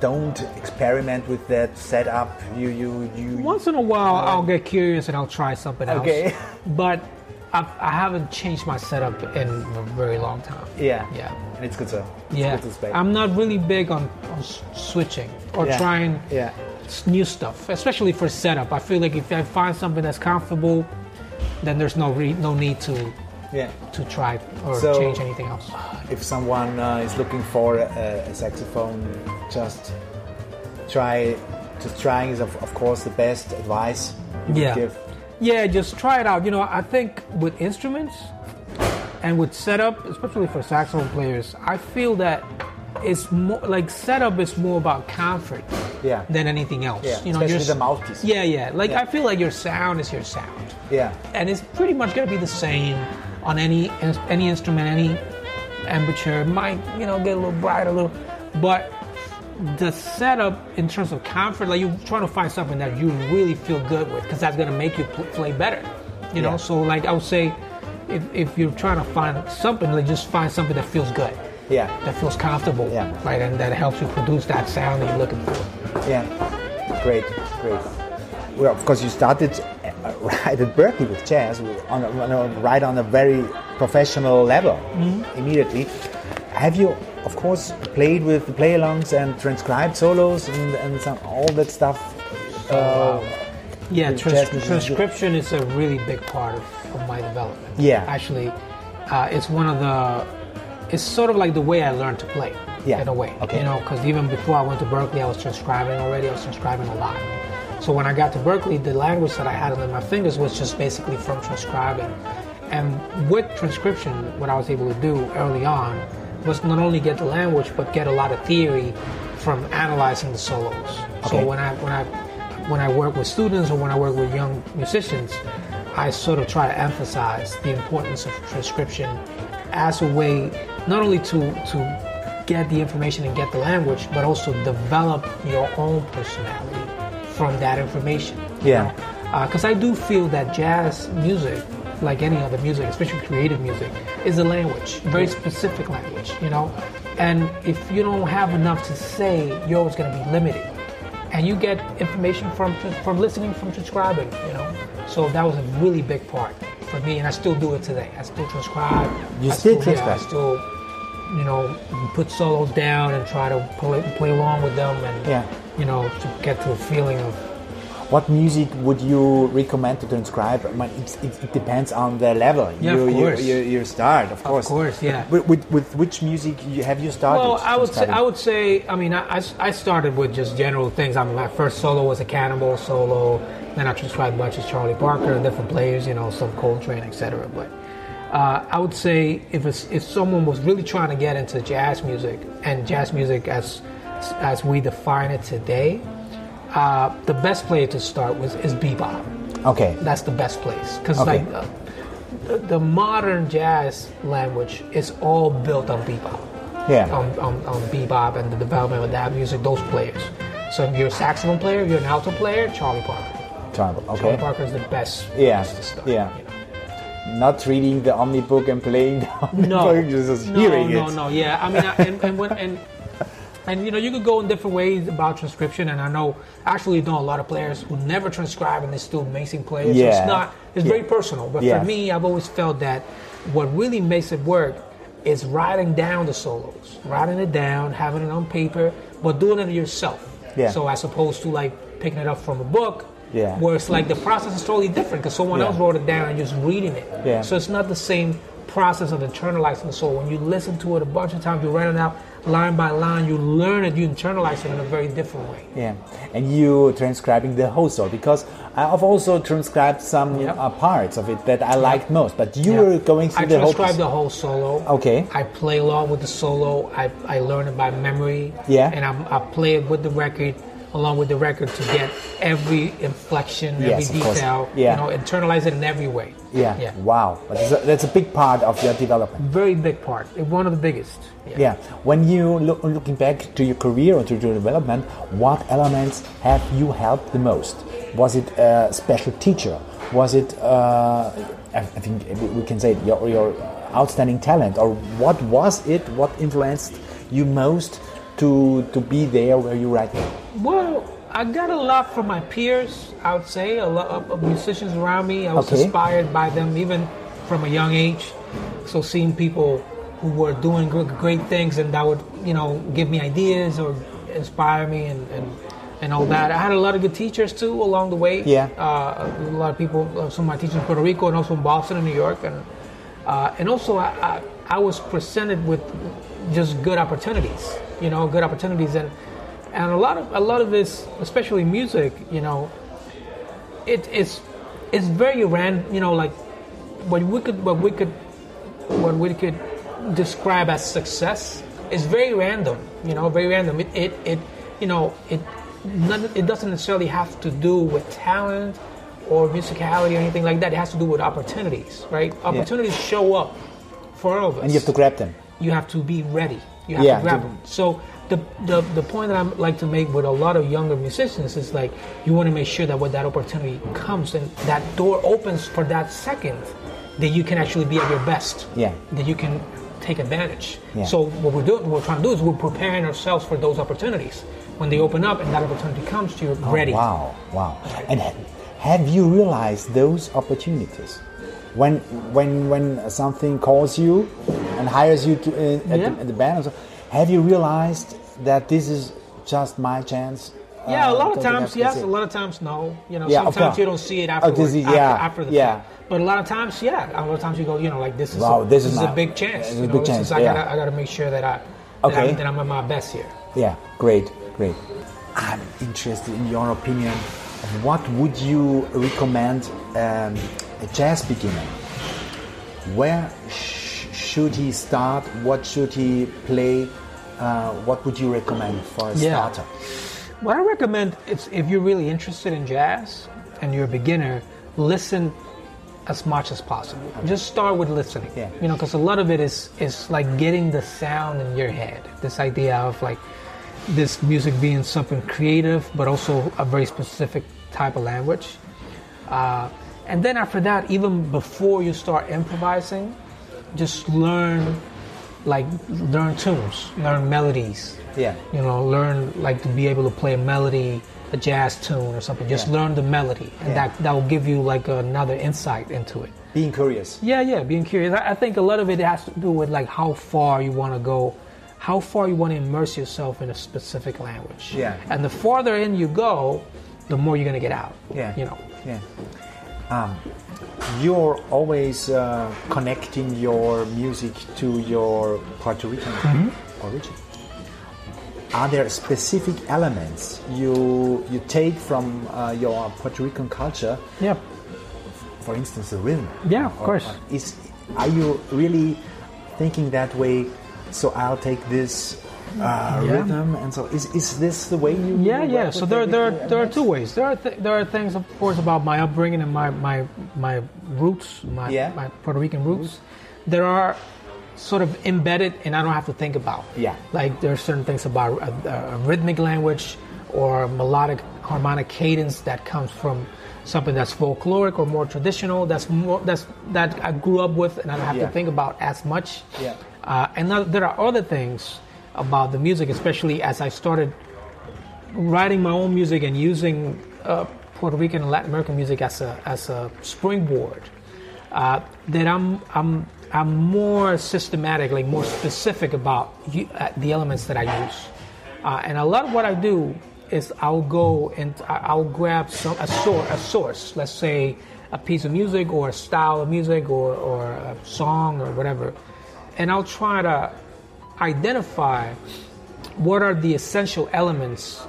don't experiment with that setup. You you you. Once in a while, uh, I'll get curious and I'll try something else. Okay. (laughs) But I've, I haven't changed my setup in a very long time. Yeah. Yeah. And it's good to. It's Yeah, Good to. I'm not really big on, on switching or Yeah. trying Yeah. new stuff, especially for setup. I feel like if I find something that's comfortable, then there's no re- no need to Yeah. to try or So- change anything else. If someone uh, is looking for a, a saxophone, just try. Just trying is of, of course the best advice you Yeah. give. Yeah, just try it out. You know, I think with instruments and with setup, especially for saxophone players, I feel that it's more like setup is more about comfort Yeah. than anything else. Yeah, you know, especially your the mouthpiece. Yeah, yeah. Like Yeah. I feel like your sound is your sound. Yeah. and it's pretty much going to be the same on any any instrument, any embouchure. Might you know get a little bright, a little, but the setup in terms of comfort, like you're trying to find something that you really feel good with, because that's going to make you play better. You know, Yeah. so like I would say, if, if you're trying to find something, like just find something that feels good, Yeah. that feels comfortable, Yeah. right, and that helps you produce that sound that you're looking for. Yeah, great, great. Well, of course, you started (laughs) right at Berklee with jazz, on a, on a, right on a very professional level immediately. Have you, of course, played with the play-alongs and transcribed solos and, and some, all that stuff? Uh, Yeah, trans- transcription is a really big part of, of my development. Yeah. Actually, uh, it's one of the, it's sort of like the way I learned to play. Yeah, In a way. okay. You know, because even before I went to Berklee, I was transcribing already. I was transcribing a lot. So when I got to Berklee, the language that I had under my fingers was just basically from transcribing. And with transcription, what I was able to do early on was not only get the language, but get a lot of theory from analyzing the solos. Okay. So when I when I when I work with students or when I work with young musicians, I sort of try to emphasize the importance of transcription as a way not only to to get the information and get the language, but also develop your own personality from that information. Yeah. Uh, because I do feel that jazz music, like any other music, especially creative music, is a language, very specific language, you know. And if you don't have enough to say, you're always going to be limited. And you get information from from listening, from transcribing, you know. So that was a really big part for me, and I still do it today. I still transcribe. You I still Yeah, I still, you know, put solos down and try to play, play along with them, and Yeah. You know, to get to a feeling of What music would you recommend to transcribe? I mean, it, it, it depends on the level. Yeah, you, of you- course. You, you start, of course. Of course, yeah. With, with, with which music you, have you started? Well, I would say? I would say I mean I, I- started with just general things. I mean my first solo was a Cannonball solo. Then I transcribed much as Charlie Parker, different players, you know, some Coltrane, etc. But uh, I would say if it's, if someone was really trying to get into jazz music and jazz music as as we define it today, uh, the best player to start with is bebop. Okay. That's the best place because Okay. like uh, the, the modern jazz language is all built on bebop Yeah. on, on, on bebop and the development of that music, those players. So if you're a saxophone player, you're an alto player, Charlie Parker. Charlie Okay. Parker is the best Yeah, place to start. yeah. you know. Not reading the omnibook and playing the omnibook, No, just no, hearing no, it. no. Yeah, I mean, I, and, and when and And you know, you could go in different ways about transcription, and I know actually know a lot of players who never transcribe and they're still amazing players. So Yeah. it's not it's Yeah. very personal. But Yeah. for me, I've always felt that what really makes it work is writing down the solos, writing it down, having it on paper, but doing it yourself. Yeah. So as opposed to like picking it up from a book, Yeah. where it's like the process is totally different because someone Yeah. else wrote it down and just reading it. Yeah. So it's not the same process of internalizing the soul. When you listen to it a bunch of times, you write it out line by line, you learn it, you internalize it in a very different way. Yeah, and you transcribing the whole story because I've also transcribed some Yep. uh, parts of it that I liked most. But you were going through I the whole. transcribe the whole solo. Okay. I play along with the solo. I, I learn it by memory. Yeah. And I, I play it with the record, along with the record to get every inflection, Yes, every detail. Yeah. You know, internalize it in every way. Yeah. Yeah. Wow, that's a, that's a big part of your development. Very big part. One of the biggest. Yeah. When you look looking back to your career or to your development, what elements have you helped the most? Was it a special teacher? Was it, uh, I I think we can say it, your, your outstanding talent, or what was it? What influenced you most to to be there where you right now? Well, I got a lot from my peers, I would say, a lot of, of musicians around me. I was Okay. inspired by them even from a young age. So seeing people who were doing great things and that would, you know, give me ideas or inspire me and, and, and all that. I had a lot of good teachers too along the way. Yeah. Uh, a lot of people, uh, some of my teachers in Puerto Rico and also in Boston and New York. And, uh, and also I, I, I was presented with just good opportunities, you know, good opportunities. And, and a lot of a lot of this, especially music, you know, it, it's it's very random. You know, like what we could what we could what we could describe as success is very random. You know, very random. It it, it you know it it doesn't necessarily have to do with talent or musicality or anything like that. It has to do with opportunities, right? Opportunities show up for all of us And you have to grab them. you have to be ready. You have Yeah, to grab them. So the, the the point that I like to make with a lot of younger musicians is like you want to make sure that when that opportunity comes and that door opens for that second, that you can actually be at your best. Yeah. That you can take advantage. Yeah. So what we're doing, what we're trying to do is we're preparing ourselves for those opportunities. When they open up and that opportunity comes, to you're oh, ready. Oh, Wow, wow. And have you realized those opportunities? When when when something calls you and hires you to uh, at, Yeah. the, at the band, so, have you realized that this is just my chance? Yeah, a uh, lot of times yes, a lot of times no. You know, Yeah, sometimes you don't see it Oh, afterwards. is- after, yeah, after the yeah. fact. But a lot of times, yeah, a lot of times you go, you know, like this is Wow, a, this is a big chance. this is a know, big this chance, is- I gotta I gotta make sure that I that, Okay. I'm, that I'm at my best here. Yeah, great, great. I'm interested in your opinion. What would you recommend um, a jazz beginner? Where sh- should he start? What should he play? Uh, what would you recommend for a Yeah. starter? What I recommend is if you're really interested in jazz and you're a beginner, listen as much as possible. Just start with listening. Yeah. You know, because a lot of it is is like getting the sound in your head. This idea of like this music being something creative, but also a very specific type of language. Uh, and then after that, even before you start improvising, just learn like learn tunes, learn melodies. Yeah. You know, learn like to be able to play a melody, a jazz tune or something. Just Yeah. learn the melody, and Yeah. that that will give you like another insight into it. Being curious. Yeah, yeah, being curious. I, I think a lot of it has to do with like how far you want to go, how far you want to immerse yourself in a specific language. Yeah. And the farther in you go, the more you're gonna get out. Yeah. You know. Yeah. Um, you're always uh, connecting your music to your Puerto Rican Mm-hmm. origin. Are there specific elements you you take from uh, your Puerto Rican culture? Yeah. For instance, the rhythm. Yeah, of Or- course. or Is are you really thinking that way? So I'll take this uh, Yeah. rhythm, and so is, is this the way you? Yeah, yeah. So there, there, different there are two ways. There are th- there are things, of course, about my upbringing and my my my roots, my Yeah. my Puerto Rican roots. There are sort of embedded, and I don't have to think about. Yeah. Like there are certain things about a, a rhythmic language or melodic harmonic cadence that comes from something that's folkloric or more traditional. That's more that's that I grew up with, and I don't have Yeah. to think about as much. Yeah. Uh, and there are other things about the music, especially as I started writing my own music and using uh, Puerto Rican and Latin American music as a as a springboard. Uh, that I'm I'm I'm more systematic, like more specific about u- uh, the elements that I use. Uh, and a lot of what I do is I'll go and I'll grab some a source, a source, let's say a piece of music or a style of music or, or a song or whatever, and I'll try to identify what are the essential elements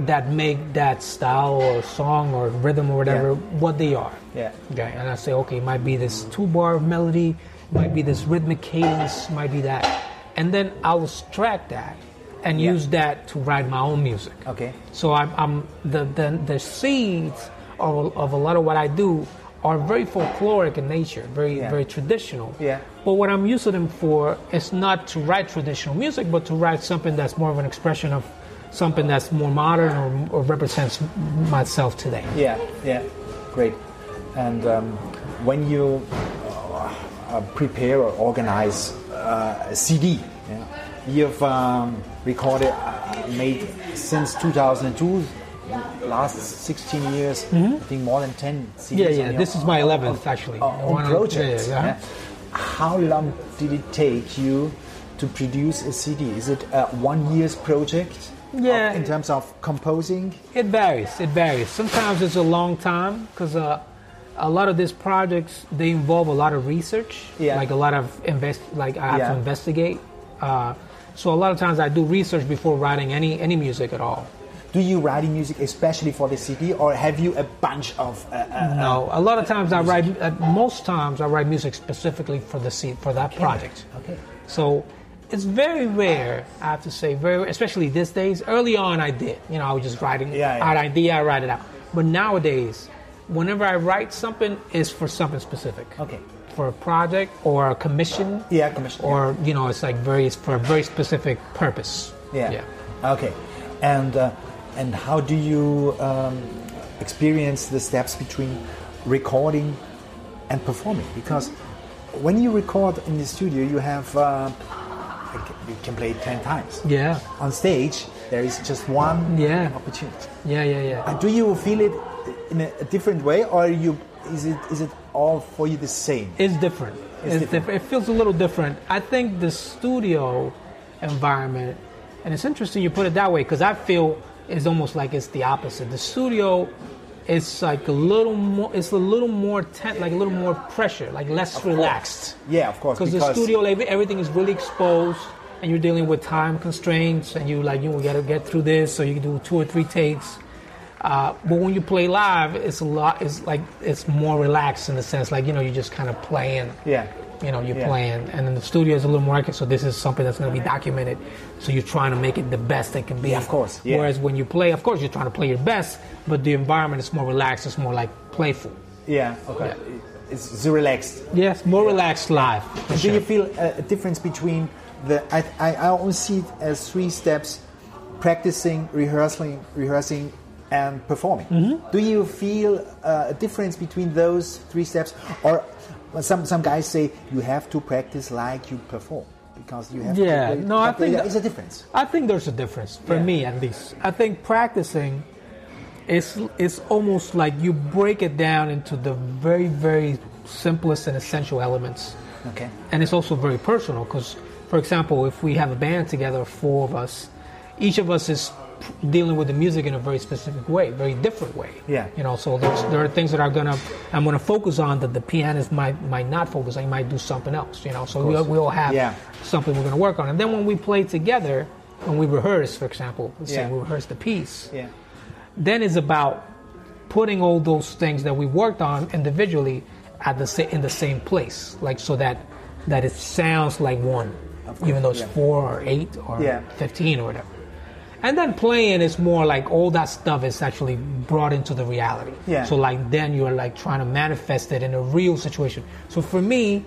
that make that style or song or rhythm or whatever Yeah. what they are. Yeah. Okay, and I say, okay, it might be this two bar melody, might be this rhythmic cadence, might be that. And then I'll extract that and Yeah. use that to write my own music. Okay. So I'm, I'm the, the the seeds of, of a lot of what I do are very folkloric in nature, very Yeah. very traditional. Yeah. But what I'm using them for is not to write traditional music, but to write something that's more of an expression of something that's more modern or, or represents myself today. Yeah, yeah, great. And um, when you uh, prepare or organize uh, a CD, yeah, you've um, recorded, uh, made since 2002, last 16 years, I think more than 10 CDs. Yeah, yeah. your- This is my 11th actually. on of- yeah, yeah. yeah. How long did it take you to produce a CD? Is it a one year's project? of- Yeah. in terms of composing? It varies. It varies. Sometimes it's a long time because uh, a lot of these projects they involve a lot of research. Yeah. Like a lot of invest. Like I have Yeah. to investigate. Uh, so a lot of times I do research before writing any any music at all. Do you write music especially for the CD, or have you a bunch of? Uh, uh, No, a lot of times I write. Uh, most times I write music specifically for the se- for that project. Okay. So it's very rare, I have to say, very especially these days. Early on, I did. You know, I was just writing Yeah, yeah. out idea, I write it out. But nowadays, whenever I write something, it's for something specific. Okay. For a project or a commission. Yeah, commission, Or you know, it's like very for a very specific purpose. Yeah. Yeah. Okay. And uh, and how do you um, experience the steps between recording and performing? Because when you record in the studio, you have uh, you can play it ten times. Yeah. On stage, there is just one Yeah. opportunity. Yeah. Yeah. Yeah. And do you feel it in a, a different way, or you is it is it all for you the same? It's different. It's It's, different. different. It feels a little different. I think the studio environment, and it's interesting you put it that way because I feel it's almost like it's the opposite. The studio is like a little more. It's a little more tense, like a little more pressure, like less relaxed. Yeah, of course. Because the studio, like, everything is really exposed, and you're dealing with time constraints, and you like you got to get through this, so you can do two or three takes. Uh, but when you play live, it's a lot. It's like it's more relaxed in the sense, like you know, you're just kind of playing. Yeah. You know, you're Yeah. playing, and then the studio is a little more accurate. So this is something that's going to be documented. So you're trying to make it the best it can be. Yeah, of course, yeah. Whereas when you play, of course, you're trying to play your best, but the environment is more relaxed. It's more like playful. Yeah. Okay. It's, relaxed. Yes, more relaxed live. Do sure. you feel a, a difference between the? I, I, I always see it as three steps: practicing, rehearsing, rehearsing, and performing. Mm-hmm. Do you feel uh, a difference between those three steps, or some some guys say you have to practice like you perform because you have Yeah, to. play- no, I think there's a difference. I think there's a difference for Yeah. me at least. I think practicing is it's almost like you break it down into the very very simplest and essential elements. Okay. And it's also very personal because for example, if we have a band together, four of us, each of us is dealing with the music in a very specific way, very different way. Yeah. You know, so there's, there are things that are gonna I'm gonna focus on that the pianist might might not focus on. He might do something else. You know, so we, we all have Yeah. something we're gonna work on. And then when we play together, when we rehearse, for example, let's say we rehearse the piece, Yeah. then it's about putting all those things that we worked on individually at the in the same place, like so that that it sounds like one, even though it's yeah. four or eight or Yeah. fifteen or whatever. And then playing is more like all that stuff is actually brought into the reality. Yeah. So like then you're like trying to manifest it in a real situation. So for me,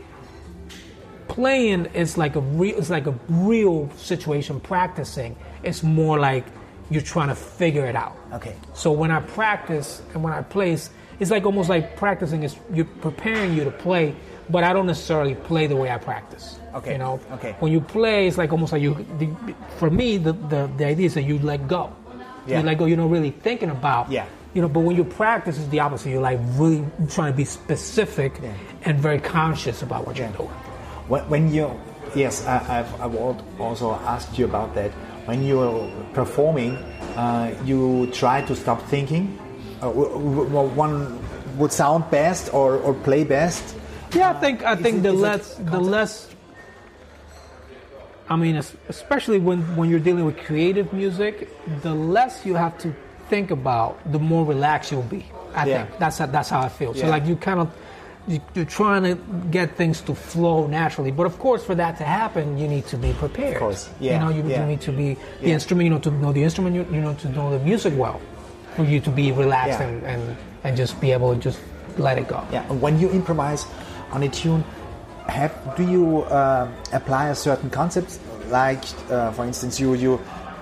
playing is like a real it's like a real situation. Practicing it's more like you're trying to figure it out. Okay. So when I practice and when I play, it's, it's like almost like practicing is you're preparing you to play, but I don't necessarily play the way I practice. Okay, You know. okay. When you play, it's like almost like you. The, for me, the, the the idea is that you let go. Yeah. You let go. You're not really thinking about. Yeah. You know, but when you practice, it's the opposite. You're like really trying to be specific Yeah. and very conscious about what Yeah. you're doing. When, when you, yes, I, I've, I've also asked you about that. When you're performing, uh, you try to stop thinking. Uh, one would sound best or, or play best. Yeah, I think I think the less the less. I mean, especially when when you're dealing with creative music, the less you have to think about, the more relaxed you'll be. I Yeah. think that's how, that's how I feel. So Yeah. like you kind of you, you're trying to get things to flow naturally, but of course, for that to happen, you need to be prepared. Of course, yeah, You know, you, yeah. you need to be the instrument. You know, to know the instrument. You, you know, to know the music well, for you to be relaxed and, and and just be able to just let it go. Yeah, and when you improvise on a tune, have do you uh, apply a certain concept? Like, uh, for instance, you you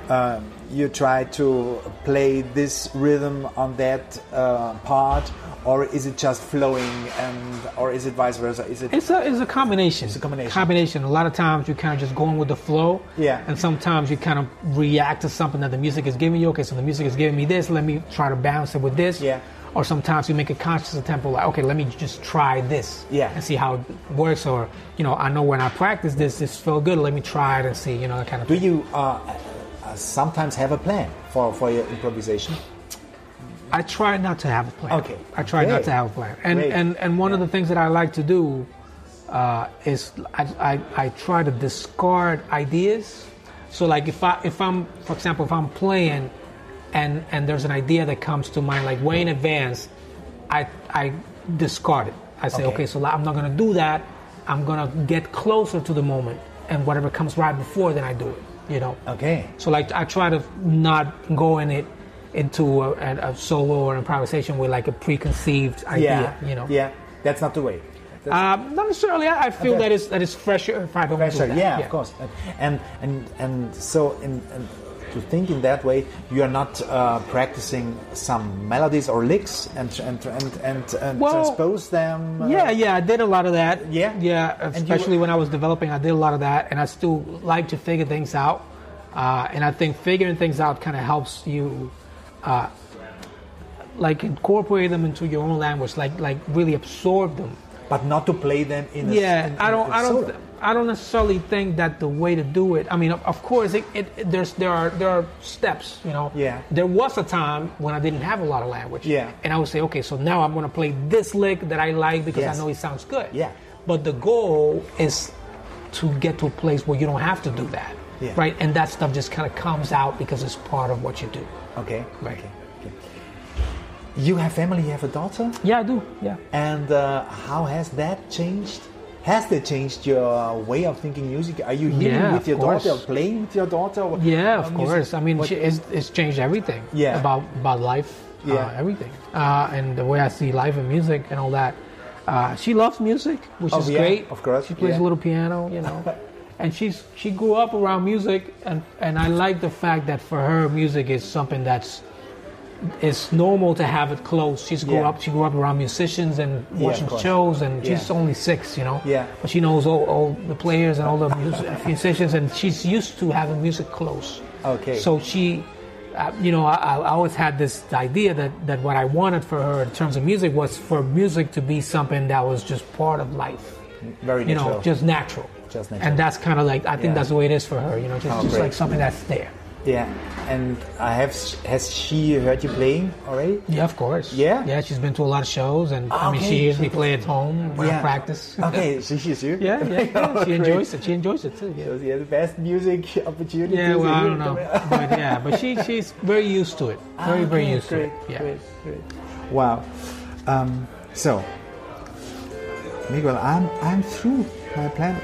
uh, you try to play this rhythm on that uh, part, or is it just flowing, and or is it vice versa? Is it It's a it's a combination. It's a combination. Combination. A lot of times you kind of just going with the flow. Yeah. And sometimes you kind of react to something that the music is giving you. Okay, so the music is giving me this. Let me try to balance it with this. Yeah. Or sometimes you make a conscious attempt, like, okay, let me just try this. Yeah. And see how it works. Or you know, I know when I practice this, this felt good. Let me try it and see. You know, that kind of. do thing. you uh, uh, sometimes have a plan for for your improvisation? I try not to have a plan. Okay. I try not to have a plan. And Great. and and one of the things that I like to do uh, is I, I I try to discard ideas. So like if I if I'm for example if I'm playing and and there's an idea that comes to mind like way in advance, I I discard it. I say Okay. okay, so I'm not gonna do that. I'm gonna get closer to the moment and whatever comes right before, then I do it. You know. Okay. So like I try to not go in it into a, a, solo or improvisation with like a preconceived idea. Yeah. You know. Yeah. That's not the way. Um, not necessarily. I feel Okay. that is that is fresher if I don't do pressure. that. Yeah, of course. And and and so in, in to think in that way, you are not uh, practicing some melodies or licks and and and and, and Well, transpose them. uh, Yeah, yeah, I did a lot of that. Yeah? yeah. Especially were- when I was developing, I did a lot of that, and I still like to figure things out. Uh, and I think figuring things out kind of helps you, uh, like incorporate them into your own language, like like really absorb them. But not to play them in. A, yeah in- i don't i don't solo. I don't necessarily think that the way to do it i mean of, of course it, it, there's there are there are steps you know Yeah. there was a time when i didn't have a lot of language Yeah. and i would say okay so now i'm going to play this lick that i like because Yes. i know it sounds good Yeah. but the goal is to get to a place where you don't have to do that Yeah. right and that stuff just kind of comes out because it's part of what you do Okay. Right. Okay. okay. You have family. You have a daughter. yeah i do yeah And uh, how has that changed? Has that changed your way of thinking music? Are you here Yeah, with your daughter, course. or playing with your daughter? Yeah, uh, of music? course. I mean, she, it's, it's changed everything. Yeah. About about life. Yeah. Uh, everything. Uh, and the way I see life and music and all that. Uh, she loves music, which Oh, is yeah, great. of course, She plays yeah. a little piano, you know. (laughs) and she's she grew up around music, and and I like the fact that for her, music is something that's it's normal to have it close. She's grew Yeah. up. She grew up around musicians and watching course. shows, and she's only six, you know. Yeah. But she knows all, all the players and all the music, musicians, and she's used to having music close. Okay. So she, uh, you know, I, I always had this idea that, that what I wanted for her in terms of music was for music to be something that was just part of life. Very natural. You natural. know, just natural. Just natural. And that's kind of like, I think Yeah. that's the way it is for her, you know, just, Oh, just like something that's there. Yeah. And I have. Has she heard you playing already? Yeah, of course. Yeah? Yeah, she's been to a lot of shows, and I mean, Okay. she hears me play at home when I practice. (laughs) okay, she hears you. yeah, yeah, (laughs) yeah. She enjoys it. She enjoys it too. Yeah. So she has the best music (laughs) opportunity. Yeah, well, I don't know, but yeah, but she she's very used to it. Very, Ah, very used great, to it. Yeah. Great, great. Wow. Um, so, Miguel, I'm I'm through my plan.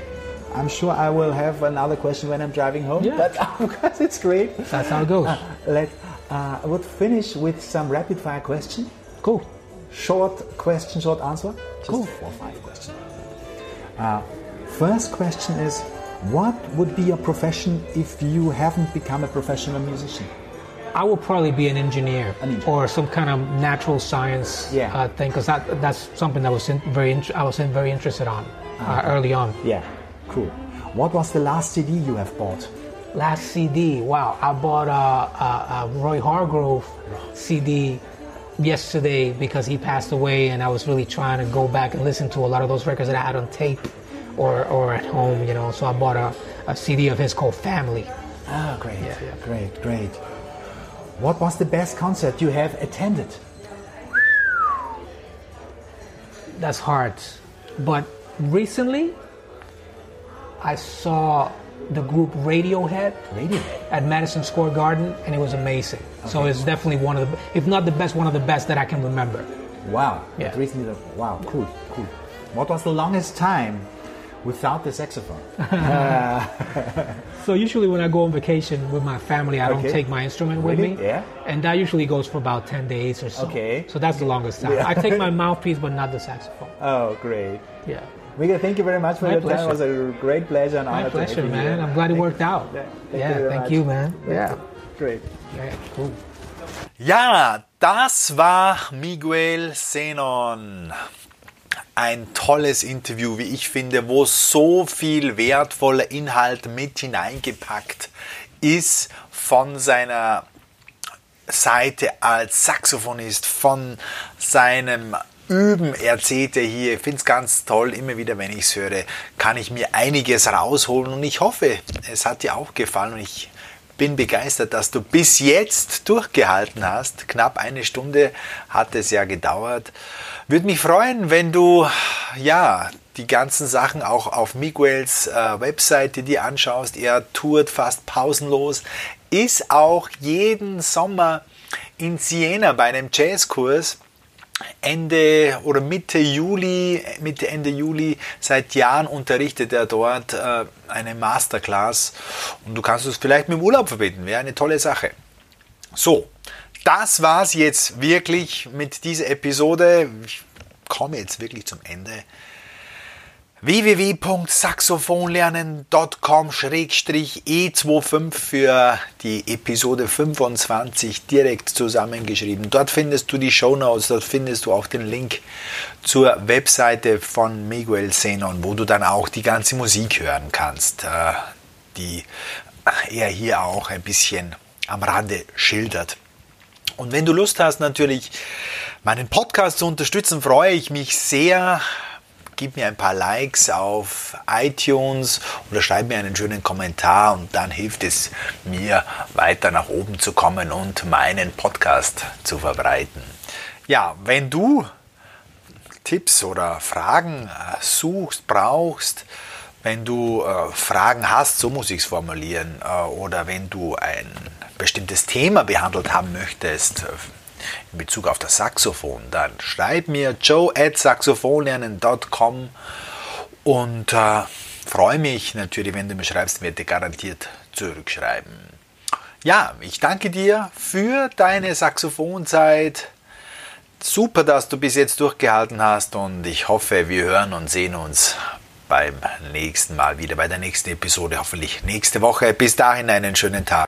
I'm sure I will have another question when I'm driving home. Yeah. But (laughs) of course, it's great. That's how it goes. Let uh, I would finish with some rapid fire question. Cool. Short question, short answer. Just Cool. four or five questions. Uh, first question is, what would be your profession if you haven't become a professional musician? I would probably be an engineer, An engineer. or some kind of natural science Yeah. uh, thing, because that, that's something that was in, very int- I was in, very interested on uh, early on. Yeah, cool. What was the last CD you have bought? Last CD, wow! I bought a, a, a Roy Hargrove CD yesterday because he passed away, and I was really trying to go back and listen to a lot of those records that I had on tape or, or at home, you know. So I bought a, a CD of his called Family. Ah, great, Yeah, yeah. great, great. What was the best concert you have attended? That's hard, but recently I saw the group Radiohead Radiohead. at Madison Square Garden, and it was amazing. So it's definitely one of the, if not the best, one of the best that I can remember. Wow. Yeah. Recently, wow, cool, cool. What was the longest time without the saxophone? (laughs) So usually when I go on vacation with my family, I don't Okay. take my instrument with me. Yeah. And that usually goes for about 10 days or so. Okay. So that's the longest time. Yeah. I take my (laughs) mouthpiece, but not the saxophone. oh, great. Yeah. Miguel, thank you very much for My your time. It was pleasure. a great pleasure and honor My to have pleasure, you man. I'm glad it worked you. out. Yeah, thank yeah, you thank much. you, man. Yeah. Great. Yeah, cool. Ja, das war Miguel Senon. Ein tolles Interview, wie ich finde, wo so viel wertvoller Inhalt mit hineingepackt ist von seiner Seite als Saxophonist, von seinem Üben erzählt er hier. Ich finde es ganz toll, immer wieder, wenn ich es höre, kann ich mir einiges rausholen und ich hoffe, es hat dir auch gefallen und ich bin begeistert, dass du bis jetzt durchgehalten hast. Knapp eine Stunde hat es ja gedauert. Würde mich freuen, wenn du ja die ganzen Sachen auch auf Miguels äh, Webseite dir anschaust. Er tourt fast pausenlos, ist auch jeden Sommer in Siena bei einem Jazzkurs. Ende oder Mitte Juli, Mitte Ende Juli, seit Jahren unterrichtet er dort äh, eine Masterclass und du kannst es vielleicht mit dem Urlaub verbinden, wäre eine tolle Sache. So, das war's jetzt wirklich mit dieser Episode. Ich komme jetzt wirklich zum Ende www.saxophonlernen.com-e25 für die Episode 25 direkt zusammengeschrieben. Dort findest du die Shownotes, dort findest du auch den Link zur Webseite von Miguel Senon, wo du dann auch die ganze Musik hören kannst, äh, die er hier auch ein bisschen am Rande schildert. Und wenn du Lust hast, natürlich meinen Podcast zu unterstützen, freue ich mich sehr. Gib mir ein paar Likes auf iTunes oder schreib mir einen schönen Kommentar und dann hilft es mir weiter nach oben zu kommen und meinen Podcast zu verbreiten. Ja, wenn du Tipps oder Fragen äh, suchst, brauchst, wenn du äh, Fragen hast, so muss ich es formulieren, äh, oder wenn du ein bestimmtes Thema behandelt haben möchtest, in Bezug auf das Saxophon, dann schreib mir joe at saxophonlernen.com und äh, freue mich natürlich, wenn du mir schreibst, werde garantiert zurückschreiben. Ja, ich danke dir für deine Saxophonzeit. Super, dass du bis jetzt durchgehalten hast und ich hoffe, wir hören und sehen uns beim nächsten Mal wieder, bei der nächsten Episode, hoffentlich nächste Woche. Bis dahin einen schönen Tag.